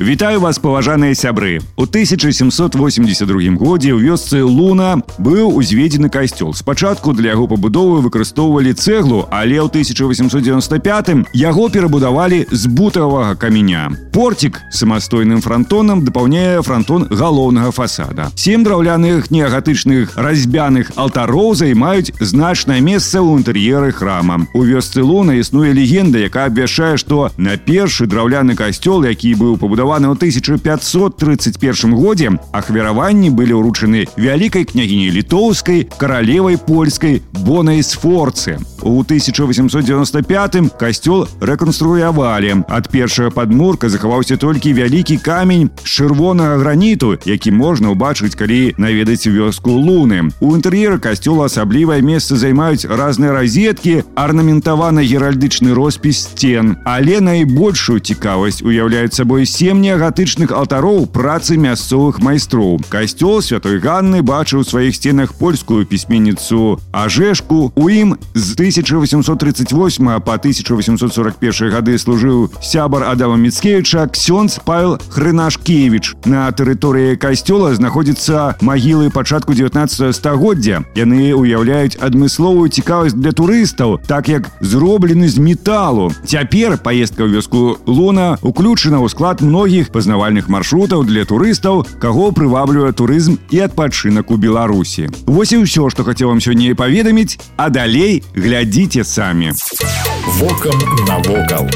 Вітаю вас паважаныя сябры у 1782 годзе ў вёсцы луна быў узведзены касцёл спачатку для яго пабудовы выкарыстоўвалі цэглу але ў 1895 яго перабудавалі з бутавага каменя порцік самастойным франтонам дапаўняе франтон галоўнага фасада сем драўляных неагатычных разьбяных алтароў займаюць значнае месца ў інтэр'еры храма у вёсцы луна існуе легенда якая абвяшчае што на першы драўляны касцёл які быў пабудованы пабудаваны ў 1531 годзе ахвяраванні былі ўручаны вялікай княгіняй літоўскай каралевай польскай бонай сфорцы у 1895 касцёл рэканструявалі ад першага падмурка захаваўся толькі вялікі камень з чырвонага граніту які можна ўбачыць калі наведаць вёску луны у інтэр'еры касцёла асаблівае месца займаюць разныя розеткі арнаментаваны геральдычны роспіс сцен але найбольшую цікавасць уяўляюць сабой сем сем неагатычных алтароў працы мясцовых майстроў. Касцёл святой Ганны бачыў у сваіх сценах польскую пісьменніцу Ажешку. У ім з 1838 па 1841 гады служыў сябар Адама Міцкевіча Ксёнц Павел Хрынашкевіч. На тэрыторыі касцёла знаходзіцца магілы пачатку 19 стагоддзя. Яны ўяўляюць адмысловую цікавасць для турыстаў, так як зроблены з металу. Цяпер паездка ў вёску Луна уключана ў склад многіх многіх пазнавальных маршрутаў для турыстаў, каго прываблівае турызм і адпачынак у Беларусі. Вось і ўсё, што хацеў вам сёння паведаміць, а далей глядзіце самі. Вокам навокал.